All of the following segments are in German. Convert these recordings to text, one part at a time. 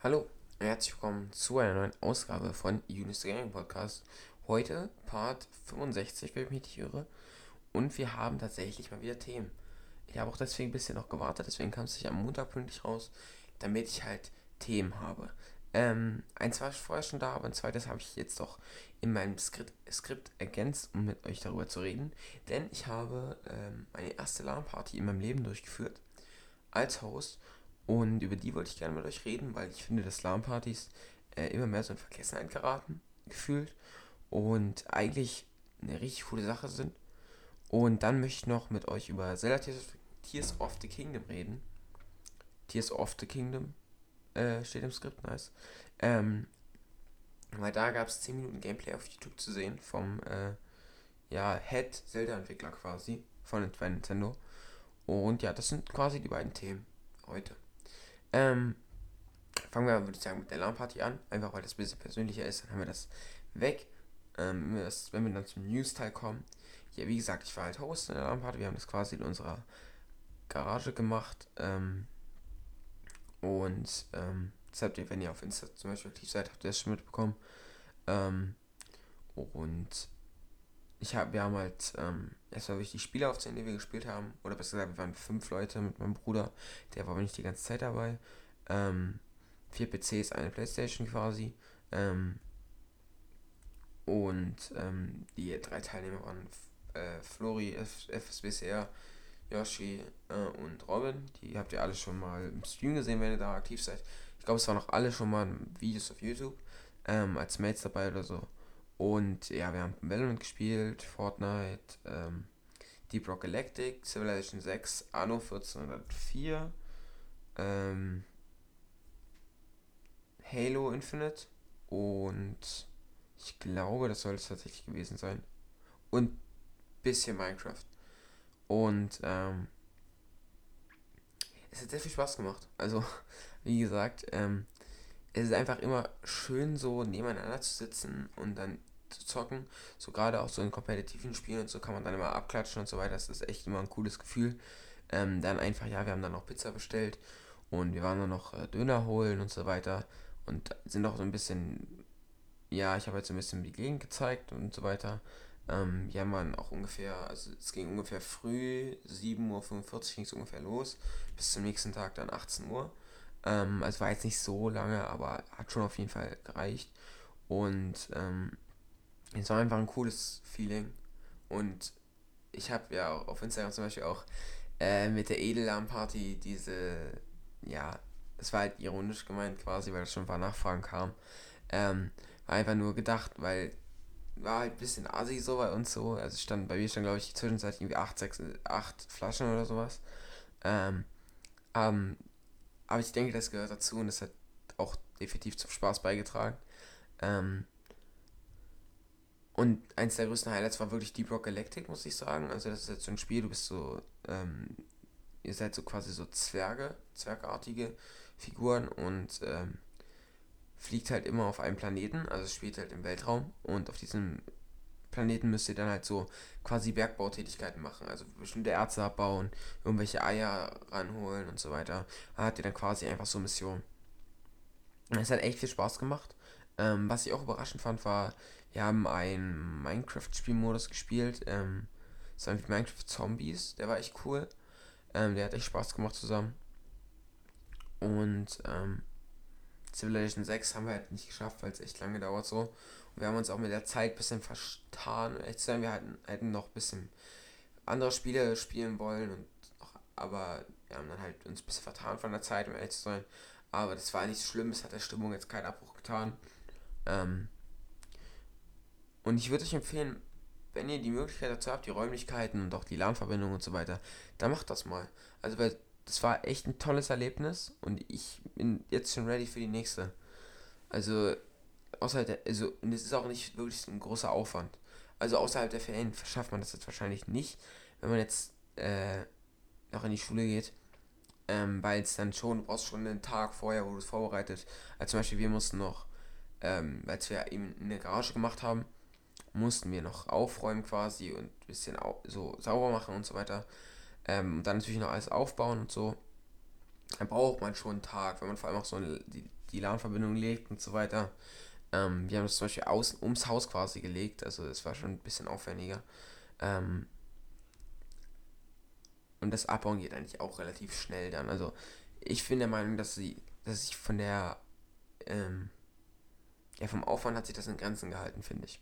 Hallo und herzlich willkommen zu einer neuen Ausgabe von Unis Gaming Podcast. Heute Part 65, wenn ich mich nicht irre. Und wir haben tatsächlich mal wieder Themen. Ich habe auch deswegen ein bisschen noch gewartet, deswegen kam es sich am Montag pünktlich raus, damit ich halt Themen habe. Ähm, eins war vorher schon da, aber ein zweites habe ich jetzt auch in meinem Skript, Skript ergänzt, um mit euch darüber zu reden. Denn ich habe ähm, meine erste LAN-Party in meinem Leben durchgeführt als Host und über die wollte ich gerne mit euch reden, weil ich finde, dass LAN-Partys äh, immer mehr so in Vergessenheit geraten, gefühlt. Und eigentlich eine richtig coole Sache sind. Und dann möchte ich noch mit euch über Zelda Tears of the Kingdom reden. Tears of the Kingdom äh, steht im Skript, nice. Ähm, weil da gab es 10 Minuten Gameplay auf YouTube zu sehen vom äh, ja, Head Zelda-Entwickler quasi von Nintendo. Und ja, das sind quasi die beiden Themen heute. Ähm, fangen wir, würde ich sagen, mit der LAN-Party an. Einfach weil das ein bisschen persönlicher ist, dann haben wir das weg. Ähm, wenn wir dann zum News-Teil kommen. Ja, wie gesagt, ich war halt Host in der LAN-Party. Wir haben das quasi in unserer Garage gemacht. Ähm, und ähm, das habt ihr, wenn ihr auf Insta zum Beispiel aktiv seid, habt ihr das schon mitbekommen. Ähm, und ich hab, wir haben halt ähm, wirklich die Spiele aufzählen, die wir gespielt haben. Oder besser gesagt, wir waren fünf Leute mit meinem Bruder. Der war aber nicht die ganze Zeit dabei. Ähm, vier PCs, eine Playstation quasi. Ähm, und ähm, die drei Teilnehmer waren äh, Flori, F FSBCR, Yoshi äh, und Robin. Die habt ihr alle schon mal im Stream gesehen, wenn ihr da aktiv seid. Ich glaube, es waren auch alle schon mal Videos auf YouTube ähm, als Mates dabei oder so. Und ja, wir haben Valorant gespielt, Fortnite, ähm, Deep Rock Galactic, Civilization 6, Anno 1404, ähm, Halo Infinite und ich glaube, das soll es tatsächlich gewesen sein. Und bisschen Minecraft. Und ähm, es hat sehr viel Spaß gemacht. Also, wie gesagt, ähm, es ist einfach immer schön so nebeneinander zu sitzen und dann zu zocken. So gerade auch so in kompetitiven Spielen und so kann man dann immer abklatschen und so weiter. Das ist echt immer ein cooles Gefühl. Ähm, dann einfach, ja, wir haben dann noch Pizza bestellt und wir waren dann noch äh, Döner holen und so weiter. Und sind auch so ein bisschen, ja, ich habe jetzt ein bisschen die Gegend gezeigt und so weiter. Ähm, ja, man auch ungefähr, also es ging ungefähr früh, 7.45 Uhr ging es ungefähr los, bis zum nächsten Tag dann 18 Uhr. Ähm, also war jetzt nicht so lange, aber hat schon auf jeden Fall gereicht. Und ähm, es war einfach ein cooles Feeling. Und ich habe ja auf Instagram zum Beispiel auch äh, mit der Edelarm-Party diese, ja, es war halt ironisch gemeint quasi, weil schon ein paar Nachfragen kam. Ähm, war einfach nur gedacht, weil war halt ein bisschen assi so bei uns so. Also stand bei mir stand glaube ich zwischenzeitlich irgendwie 8, 6, 8 Flaschen oder sowas. Ähm, ähm, aber ich denke, das gehört dazu und das hat auch definitiv zum Spaß beigetragen. Ähm, und eins der größten Highlights war wirklich Deep Rock Galactic, muss ich sagen. Also das ist jetzt so ein Spiel, du bist so, ähm, ihr seid so quasi so Zwerge, zwergartige Figuren und ähm, fliegt halt immer auf einem Planeten, also spielt halt im Weltraum und auf diesem Planeten müsst ihr dann halt so quasi Bergbautätigkeiten machen, also bestimmte Erze abbauen, irgendwelche Eier ranholen und so weiter. Da hat ihr dann quasi einfach so Missionen. Es hat echt viel Spaß gemacht. Ähm, was ich auch überraschend fand, war, wir haben einen Minecraft-Spielmodus gespielt. Ähm, das war wie Minecraft Zombies. Der war echt cool. Ähm, der hat echt Spaß gemacht zusammen. Und ähm, Civilization 6 haben wir halt nicht geschafft, weil es echt lange dauert so. Und wir haben uns auch mit der Zeit ein bisschen vertan. Echt sagen, wir hatten, hätten noch ein bisschen andere Spiele spielen wollen. Und noch, aber wir haben dann halt uns ein bisschen vertan von der Zeit, um ehrlich zu sein. Aber das war nicht schlimm, es hat der Stimmung jetzt keinen Abbruch getan. Ähm, und ich würde euch empfehlen, wenn ihr die Möglichkeit dazu habt, die Räumlichkeiten und auch die LAN-Verbindung und so weiter, dann macht das mal. Also, weil das war echt ein tolles Erlebnis und ich bin jetzt schon ready für die nächste. Also, außerhalb der, also, und es ist auch nicht wirklich ein großer Aufwand. Also, außerhalb der Ferien verschafft man das jetzt wahrscheinlich nicht, wenn man jetzt äh, noch in die Schule geht. Ähm, weil es dann schon, du brauchst schon einen Tag vorher, wo du es vorbereitet. Also zum Beispiel, wir mussten noch, ähm, weil wir eben in der Garage gemacht haben, mussten wir noch aufräumen quasi und ein bisschen so sauber machen und so weiter. Ähm, und dann natürlich noch alles aufbauen und so. Dann braucht man schon einen Tag, wenn man vor allem auch so eine, die die LAN-Verbindung legt und so weiter. Ähm, wir haben das zum Beispiel außen ums Haus quasi gelegt, also es war schon ein bisschen aufwendiger. Ähm, und das Abbauen geht eigentlich auch relativ schnell dann. Also ich bin der Meinung, dass sie, dass ich von der, ähm, ja vom Aufwand hat sich das in Grenzen gehalten, finde ich.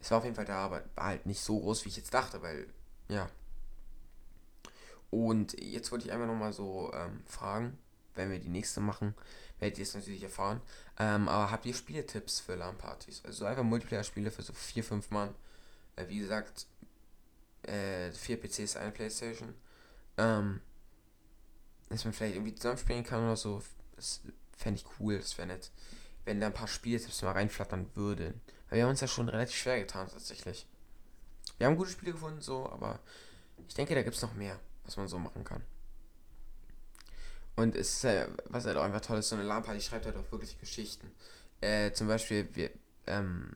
Es war auf jeden Fall da, aber war halt nicht so groß, wie ich jetzt dachte, weil, ja. Und jetzt wollte ich einfach nochmal so ähm, fragen, wenn wir die nächste machen, werdet ihr es natürlich erfahren. Ähm, aber habt ihr Spieletipps für LAN-Partys? Also einfach Multiplayer-Spiele für so 4, 5 Mann. Äh, wie gesagt, äh, vier PCs, eine Playstation. Ähm, dass man vielleicht irgendwie zusammenspielen kann oder so. Das fände ich cool, das wäre nett. Wenn da ein paar Spieletipps mal reinflattern würden. Weil wir haben uns ja schon relativ schwer getan, tatsächlich. Wir haben gute Spiele gefunden, so, aber ich denke, da gibt es noch mehr, was man so machen kann. Und es ist ja, was halt auch einfach toll ist, so eine LAN-Party schreibt halt auch wirklich Geschichten. Äh, zum Beispiel, wir, ähm,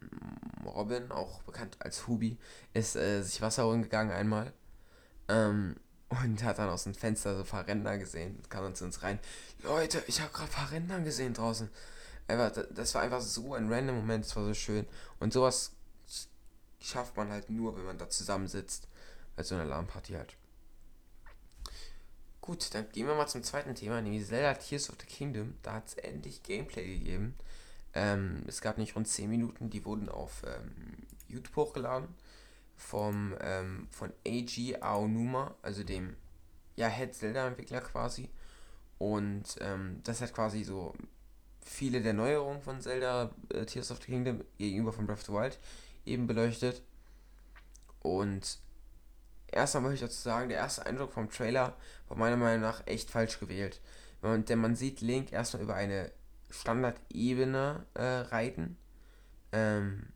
Robin, auch bekannt als Hubi, ist äh, sich Wasser holen gegangen einmal. Ähm, und hat dann aus dem Fenster so ein paar Ränder gesehen. Kam dann zu uns rein. Leute, ich habe gerade ein paar Ränder gesehen draußen. Einfach, das war einfach so ein random Moment, das war so schön. Und sowas schafft man halt nur, wenn man da zusammensitzt. Bei so einer LAN-Party halt. Gut, dann gehen wir mal zum zweiten Thema, nämlich Zelda Tears of the Kingdom. Da hat es endlich Gameplay gegeben. Ähm, es gab nicht rund 10 Minuten, die wurden auf ähm, YouTube hochgeladen. Vom, ähm, von AG Aonuma, also dem ja, Head Zelda-Entwickler quasi. Und ähm, das hat quasi so viele der Neuerungen von Zelda äh, Tears of the Kingdom gegenüber von Breath of the Wild eben beleuchtet. Und erstmal möchte ich dazu sagen, der erste Eindruck vom Trailer war meiner Meinung nach echt falsch gewählt. denn man sieht Link erstmal über eine Standardebene äh, reiten. Ähm,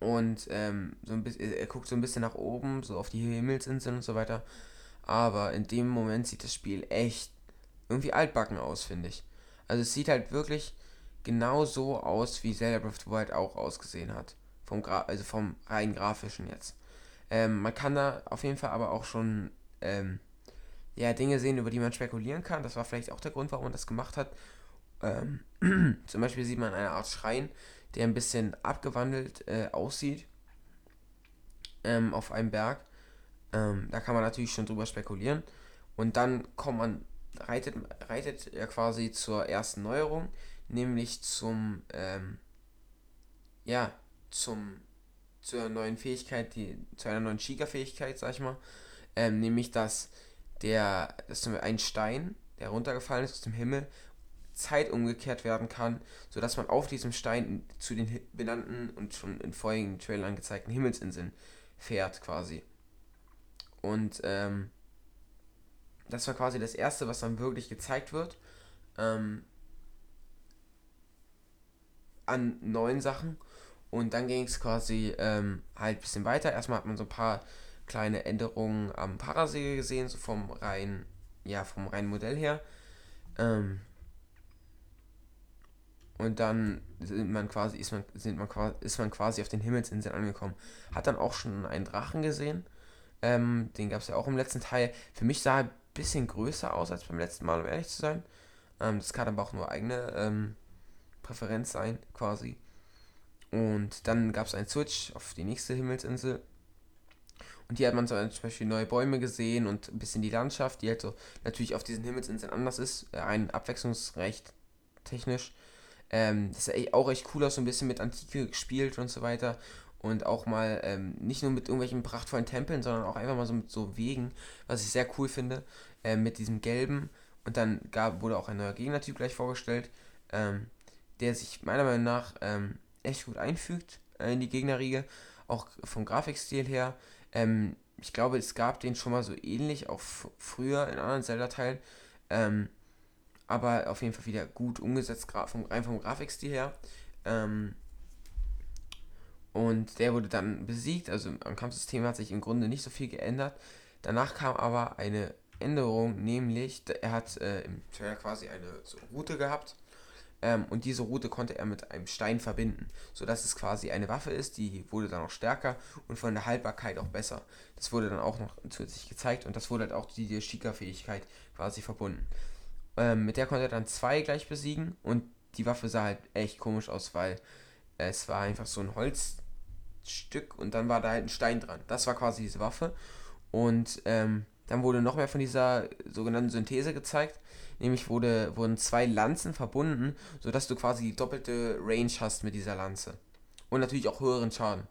und ähm, so ein bisschen, er guckt so ein bisschen nach oben, so auf die Himmelsinseln und so weiter. Aber in dem Moment sieht das Spiel echt irgendwie altbacken aus, finde ich. Also es sieht halt wirklich genau so aus, wie Zelda Breath of the Wild auch ausgesehen hat. Vom Gra also vom rein grafischen jetzt. Ähm, man kann da auf jeden Fall aber auch schon ähm, ja, Dinge sehen, über die man spekulieren kann. Das war vielleicht auch der Grund, warum man das gemacht hat. Ähm, zum Beispiel sieht man eine Art Schrein, der ein bisschen abgewandelt äh, aussieht ähm, auf einem Berg. Ähm, da kann man natürlich schon drüber spekulieren. Und dann kommt man, reitet, reitet er quasi zur ersten Neuerung, nämlich zum, ähm, ja, zum zu einer neuen Fähigkeit, die, zu einer neuen Shiga-Fähigkeit, sag ich mal. Ähm, nämlich, dass der, dass ein Stein, der runtergefallen ist aus dem Himmel, Zeit umgekehrt werden kann, sodass man auf diesem Stein zu den benannten und schon in vorigen Trailern gezeigten Himmelsinseln fährt, quasi. Und ähm, das war quasi das erste, was dann wirklich gezeigt wird. Ähm, an neuen Sachen. Und dann ging es quasi ähm, halt ein bisschen weiter. Erstmal hat man so ein paar kleine Änderungen am Parasegel gesehen, so vom reinen, ja, vom reinen Modell her. Ähm, und dann sind man quasi, ist man, sind man quasi, ist man quasi auf den Himmelsinseln angekommen. Hat dann auch schon einen Drachen gesehen. Ähm, den gab es ja auch im letzten Teil. Für mich sah er bisschen größer aus als beim letzten Mal, um ehrlich zu sein. Ähm, das kann aber auch nur eigene ähm, Präferenz sein, quasi. Und dann gab es einen Switch auf die nächste Himmelsinsel. Und hier hat man zum Beispiel neue Bäume gesehen und ein bisschen die Landschaft, die halt so natürlich auf diesen Himmelsinseln anders ist. Äh, ein abwechslungsrecht technisch. Ähm, das ist auch echt cool aus, so ein bisschen mit Antike gespielt und so weiter. Und auch mal ähm, nicht nur mit irgendwelchen prachtvollen Tempeln, sondern auch einfach mal so mit so Wegen, was ich sehr cool finde. Äh, mit diesem gelben. Und dann gab, wurde auch ein neuer Gegnertyp gleich vorgestellt, ähm, der sich meiner Meinung nach ähm, echt gut einfügt äh, in die Gegnerriege. Auch vom Grafikstil her. Ähm, ich glaube, es gab den schon mal so ähnlich, auch früher in anderen Zelda-Teilen. Ähm, aber auf jeden Fall wieder gut umgesetzt, rein vom Grafikstil her. Ähm, und der wurde dann besiegt, also am Kampfsystem hat sich im Grunde nicht so viel geändert. Danach kam aber eine Änderung, nämlich er hat äh, im Trailer quasi eine so Route gehabt, ähm, und diese Route konnte er mit einem Stein verbinden, sodass es quasi eine Waffe ist, die wurde dann auch stärker und von der Haltbarkeit auch besser. Das wurde dann auch noch zusätzlich gezeigt und das wurde halt auch die Shika-Fähigkeit quasi verbunden. Ähm, mit der konnte er dann zwei gleich besiegen und die Waffe sah halt echt komisch aus, weil es war einfach so ein Holzstück und dann war da halt ein Stein dran. Das war quasi diese Waffe. Und ähm, dann wurde noch mehr von dieser sogenannten Synthese gezeigt. Nämlich wurde, wurden zwei Lanzen verbunden, sodass du quasi die doppelte Range hast mit dieser Lanze. Und natürlich auch höheren Schaden.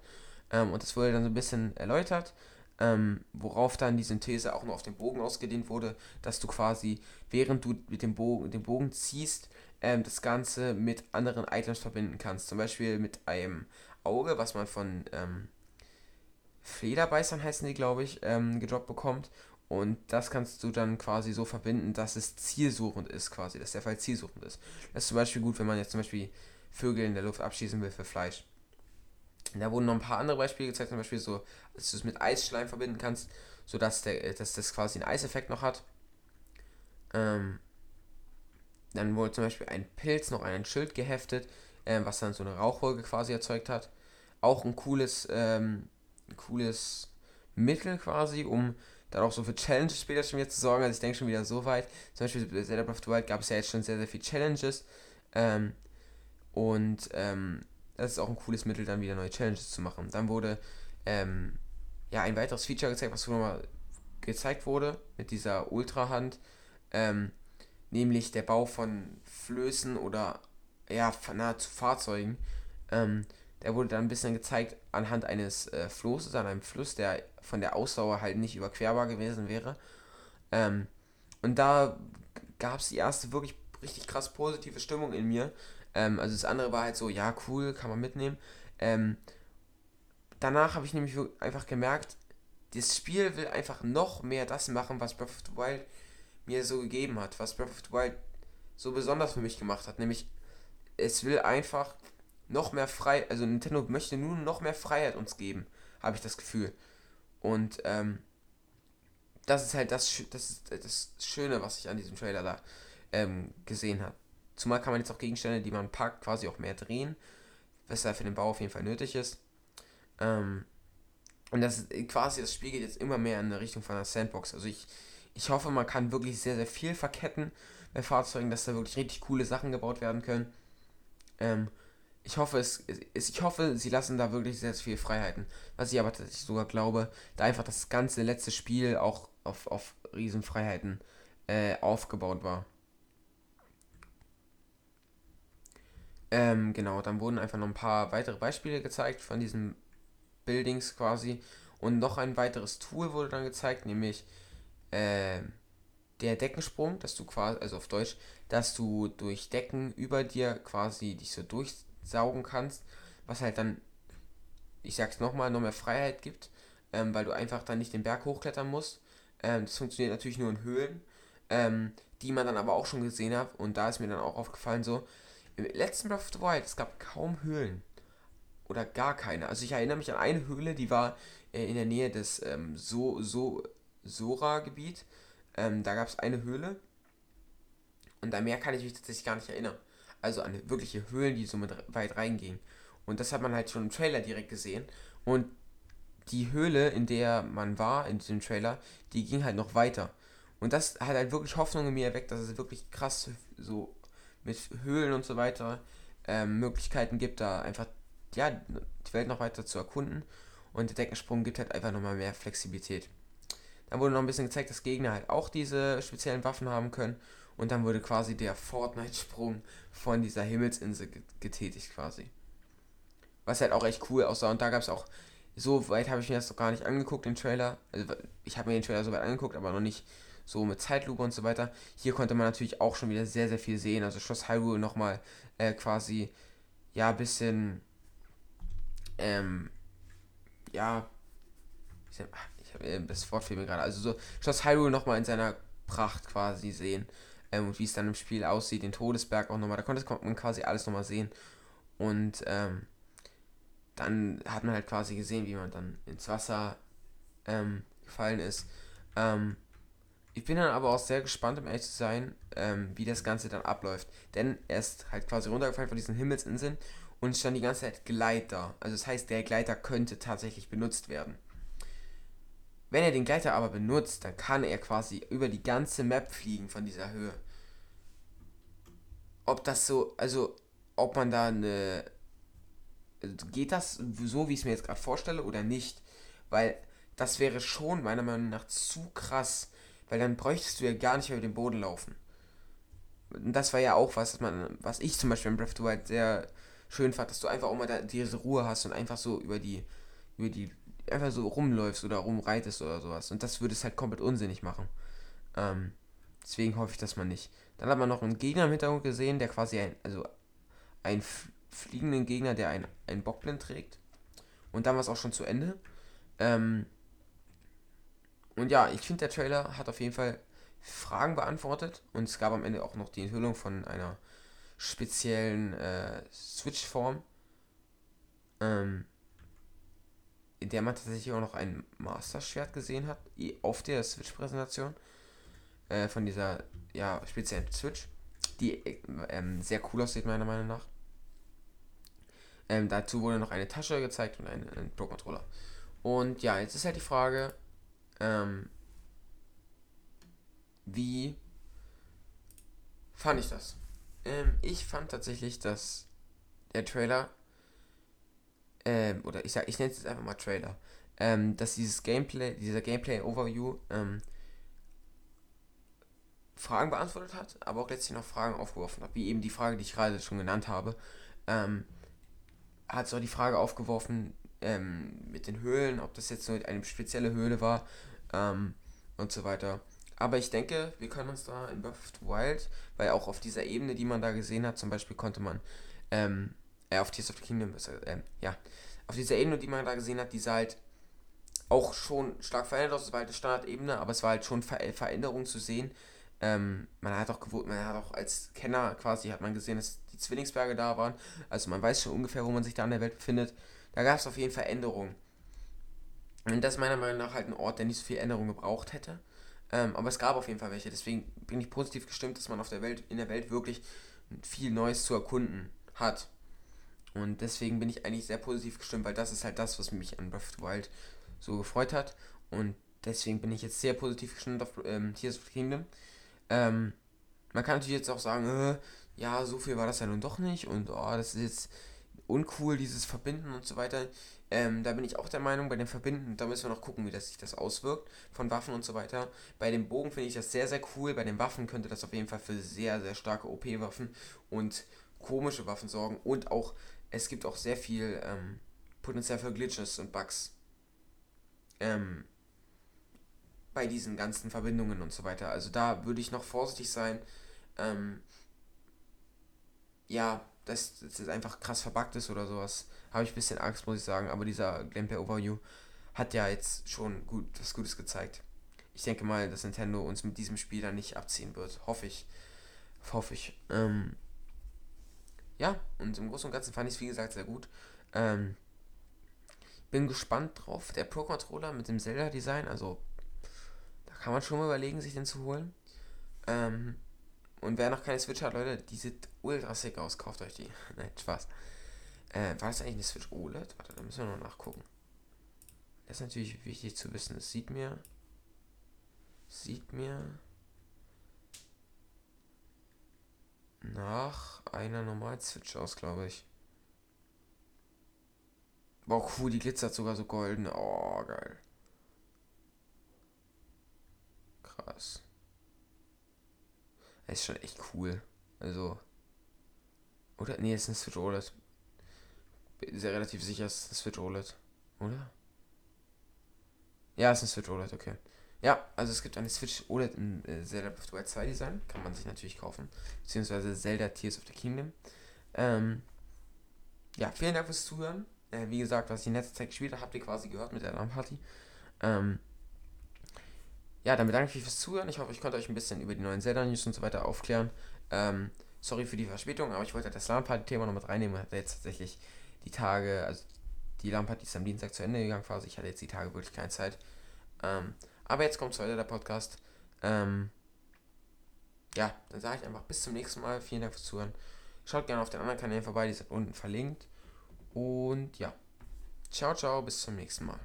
Ähm, und das wurde dann so ein bisschen erläutert. Ähm, worauf dann die Synthese auch noch auf den Bogen ausgedehnt wurde, dass du quasi, während du mit dem Bogen, den Bogen ziehst, ähm, das Ganze mit anderen Items verbinden kannst. Zum Beispiel mit einem Auge, was man von ähm, Flederbeißern heißen die, glaube ich, ähm, gedroppt bekommt. Und das kannst du dann quasi so verbinden, dass es zielsuchend ist, quasi, dass der Fall zielsuchend ist. Das ist zum Beispiel gut, wenn man jetzt zum Beispiel Vögel in der Luft abschießen will für Fleisch. Da wurden noch ein paar andere Beispiele gezeigt, zum Beispiel so, dass du es mit Eisschleim verbinden kannst, sodass der, dass das quasi einen Eiseffekt noch hat. Ähm, dann wurde zum Beispiel ein Pilz noch an ein Schild geheftet, äh, was dann so eine Rauchwolke quasi erzeugt hat. Auch ein cooles, ähm, cooles Mittel quasi, um dann auch so für Challenges später schon wieder zu sorgen. Also ich denke schon wieder so weit. Zum Beispiel bei Zelda Breath of the Wild gab es ja jetzt schon sehr, sehr viele Challenges. Ähm, und ähm, das ist auch ein cooles Mittel, dann wieder neue Challenges zu machen. Dann wurde ähm, ja ein weiteres Feature gezeigt, was nochmal gezeigt wurde mit dieser Ultra-Hand. Ähm, nämlich der Bau von Flößen oder ja, nahezu Fahrzeugen. Ähm, der wurde dann ein bisschen gezeigt anhand eines äh, Flosses, an einem Fluss, der von der Ausdauer halt nicht überquerbar gewesen wäre. Ähm, und da gab es die erste wirklich richtig krass positive Stimmung in mir. Ähm, also das andere war halt so, ja, cool, kann man mitnehmen. Ähm, danach habe ich nämlich einfach gemerkt, das Spiel will einfach noch mehr das machen, was Breath of the Wild mir so gegeben hat, was Breath of the Wild so besonders für mich gemacht hat. Nämlich, es will einfach noch mehr frei, also Nintendo möchte nur noch mehr Freiheit uns geben, habe ich das Gefühl. Und ähm, das ist halt das, das, ist das Schöne, was ich an diesem Trailer da ähm, gesehen habe. Zumal kann man jetzt auch Gegenstände, die man packt, quasi auch mehr drehen, was da für den Bau auf jeden Fall nötig ist. Ähm, und das ist quasi, das Spiel geht jetzt immer mehr in der Richtung von einer Sandbox. Also ich ich hoffe, man kann wirklich sehr, sehr viel verketten bei Fahrzeugen, dass da wirklich richtig coole Sachen gebaut werden können. Ähm, ich hoffe, es, es, ich hoffe, sie lassen da wirklich sehr, sehr viel Freiheiten. Was ich aber tatsächlich sogar glaube, da einfach das ganze letzte Spiel auch auf, auf Riesenfreiheiten äh, aufgebaut war. Ähm, genau, dann wurden einfach noch ein paar weitere Beispiele gezeigt von diesen Buildings quasi. Und noch ein weiteres Tool wurde dann gezeigt, nämlich äh, der Deckensprung, dass du quasi, also auf Deutsch, dass du durch Decken über dir quasi dich so durchsaugen kannst, was halt dann, ich sag's nochmal, noch mehr Freiheit gibt, ähm, weil du einfach dann nicht den Berg hochklettern musst. Ähm, das funktioniert natürlich nur in Höhlen, ähm, die man dann aber auch schon gesehen hat und da ist mir dann auch aufgefallen so, im letzten Breath of the Wild, es gab kaum Höhlen. Oder gar keine. Also ich erinnere mich an eine Höhle, die war äh, in der Nähe des ähm, so, so Sora-Gebiet. Ähm, da gab es eine Höhle. Und an mehr kann ich mich tatsächlich gar nicht erinnern. Also an wirkliche Höhlen, die so mit weit reingingen. Und das hat man halt schon im Trailer direkt gesehen. Und die Höhle, in der man war, in diesem Trailer, die ging halt noch weiter. Und das hat halt wirklich Hoffnung in mir erweckt, dass es wirklich krass so mit Höhlen und so weiter ähm, Möglichkeiten gibt, da einfach ja, die Welt noch weiter zu erkunden. Und der Deckensprung gibt halt einfach nochmal mehr Flexibilität. Dann wurde noch ein bisschen gezeigt, dass Gegner halt auch diese speziellen Waffen haben können. Und dann wurde quasi der Fortnite-Sprung von dieser Himmelsinsel getätigt quasi. Was halt auch echt cool aussah. Und da gab es auch, so weit habe ich mir das doch gar nicht angeguckt, den Trailer. Also ich habe mir den Trailer so weit angeguckt, aber noch nicht so mit Zeitlupe und so weiter. Hier konnte man natürlich auch schon wieder sehr, sehr viel sehen. Also Schloss Hyrule nochmal äh, quasi, ja, bisschen, ähm, ja, äh, das Wort fehlt mir gerade. Also so Schloss Hyrule nochmal in seiner Pracht quasi sehen. Ähm, und wie es dann im Spiel aussieht, den Todesberg auch nochmal. Da konnte man quasi alles nochmal sehen. Und ähm, dann hat man halt quasi gesehen, wie man dann ins Wasser ähm, gefallen ist. Ähm, ich bin dann aber auch sehr gespannt, um ehrlich zu sein, ähm, wie das Ganze dann abläuft. Denn er ist halt quasi runtergefallen von diesen Himmelsinseln und stand die ganze Zeit Gleiter. Also das heißt, der Gleiter könnte tatsächlich benutzt werden. Wenn er den Gleiter aber benutzt, dann kann er quasi über die ganze Map fliegen von dieser Höhe. ob das so, also ob man da eine. Geht das so, wie ich es mir jetzt gerade vorstelle, oder nicht? Weil das wäre schon meiner Meinung nach zu krass, weil dann bräuchtest du ja gar nicht mehr über den Boden laufen. Und das war ja auch was, man, was ich zum Beispiel im Breath of the Wild sehr schön fand, dass du einfach auch mal da diese Ruhe hast und einfach so über die, über die, einfach so rumläufst oder rumreitest oder sowas. Und das würde es halt komplett unsinnig machen. Ähm, deswegen hoffe ich, dass man nicht. Dann hat man noch einen Gegner im Hintergrund gesehen, der quasi ein, also einen fliegenden Gegner, der ein, ein Bockblind trägt. Und dann war es auch schon zu Ende. Ähm, und ja, ich finde, der Trailer hat auf jeden Fall Fragen beantwortet. Und es gab am Ende auch noch die Enthüllung von einer speziellen äh, Switch-Form. Ähm, in der man tatsächlich auch noch ein Master-Schwert gesehen hat, auf der Switch-Präsentation. Äh, von dieser ja, speziellen Switch, die ähm, sehr cool aussieht, meiner Meinung nach. Ähm, dazu wurde noch eine Tasche gezeigt und ein, ein Pro-Controller. Und ja, jetzt ist halt die Frage, ähm, wie fand ich das? Ähm, ich fand tatsächlich, dass der Trailer, ähm, oder ich sag, ich nenne es jetzt einfach mal Trailer, ähm, dass dieses Gameplay, dieser Gameplay-Overview, ähm, Fragen beantwortet hat, aber auch letztlich noch Fragen aufgeworfen hat, wie eben die Frage, die ich gerade schon genannt habe. Ähm, hat so die Frage aufgeworfen ähm, mit den Höhlen, ob das jetzt nur eine spezielle Höhle war ähm, und so weiter. Aber ich denke, wir können uns da in Breath of the Wild, weil auch auf dieser Ebene, die man da gesehen hat, zum Beispiel konnte man, ähm, äh, auf Tears of the Kingdom, äh, ja, auf dieser Ebene, die man da gesehen hat, die sah halt auch schon stark verändert aus, es war halt eine Standardebene, aber es war halt schon Ver Veränderung zu sehen, ähm, man hat auch gewohnt, man hat auch als Kenner quasi hat man gesehen, dass die Zwillingsberge da waren. Also man weiß schon ungefähr, wo man sich da in der Welt befindet. Da gab es auf jeden Fall Änderungen. Und das ist meiner Meinung nach halt ein Ort, der nicht so viel Änderung gebraucht hätte. Ähm, aber es gab auf jeden Fall welche. Deswegen bin ich positiv gestimmt, dass man auf der Welt, in der Welt wirklich viel Neues zu erkunden hat. Und deswegen bin ich eigentlich sehr positiv gestimmt, weil das ist halt das, was mich an Breath of the Wild so gefreut hat. Und deswegen bin ich jetzt sehr positiv gestimmt auf ähm, Tears of the Kingdom. Ähm, man kann natürlich jetzt auch sagen, äh, ja, so viel war das ja nun doch nicht und oh, das ist jetzt uncool, dieses Verbinden und so weiter. Ähm, da bin ich auch der Meinung, bei dem Verbinden, da müssen wir noch gucken, wie das sich das auswirkt von Waffen und so weiter. Bei dem Bogen finde ich das sehr, sehr cool. Bei den Waffen könnte das auf jeden Fall für sehr, sehr starke OP-Waffen und komische Waffen sorgen. Und auch, es gibt auch sehr viel ähm, Potenzial für Glitches und Bugs. Ähm, bei diesen ganzen Verbindungen und so weiter. Also da würde ich noch vorsichtig sein. Ähm, ja, dass das einfach krass verbuggt ist oder sowas, habe ich ein bisschen Angst, muss ich sagen. Aber dieser Gameplay Overview hat ja jetzt schon gut was Gutes gezeigt. Ich denke mal, dass Nintendo uns mit diesem Spiel dann nicht abziehen wird. Hoffe ich. Hoffe ich. Ähm, ja, und im Großen und Ganzen fand ich es, wie gesagt, sehr gut. Ähm, bin gespannt drauf. Der Pro Controller mit dem Zelda-Design, also kann man schon mal überlegen, sich den zu holen. Ähm, und wer noch keine Switch hat, Leute, die sieht ultra sick aus. Kauft euch die. Nein, Spaß. Äh, war das eigentlich eine Switch OLED? Warte, da müssen wir noch nachgucken. Das ist natürlich wichtig zu wissen. Es sieht mir. Sieht mir. Nach einer normalen Switch aus, glaube ich. Boah, cool, die glitzert sogar so golden. Oh, geil. krass. Das ist schon echt cool. Also. Oder? Nee, ist ein Switch OLED. Bin sehr relativ sicher, es ist ein Switch OLED. Oder? Ja, es ist ein Switch OLED, okay. Ja, also es gibt eine Switch OLED in äh, Zelda Breath of the Wild 2 Design. Kann man sich natürlich kaufen. Beziehungsweise Zelda Tears of the Kingdom. Ähm, ja, vielen Dank fürs Zuhören. Äh, wie gesagt, was ich in letzter Zeit gespielt habe, habt ihr quasi gehört mit der Alarmparty. Ähm, ja, dann bedanke ich mich fürs Zuhören. Ich hoffe, ich konnte euch ein bisschen über die neuen Zelda-News und so weiter aufklären. Ähm, sorry für die Verspätung, aber ich wollte das LAN-Party-Thema noch mit reinnehmen und hatte jetzt tatsächlich die Tage, also die LAN-Party ist am Dienstag zu Ende gegangen quasi. Ich hatte jetzt die Tage wirklich keine Zeit. Ähm, aber jetzt kommt heute der Podcast. Ähm, ja, dann sage ich einfach bis zum nächsten Mal. Vielen Dank fürs Zuhören. Schaut gerne auf den anderen Kanälen vorbei, die sind unten verlinkt. Und ja, ciao, ciao, bis zum nächsten Mal.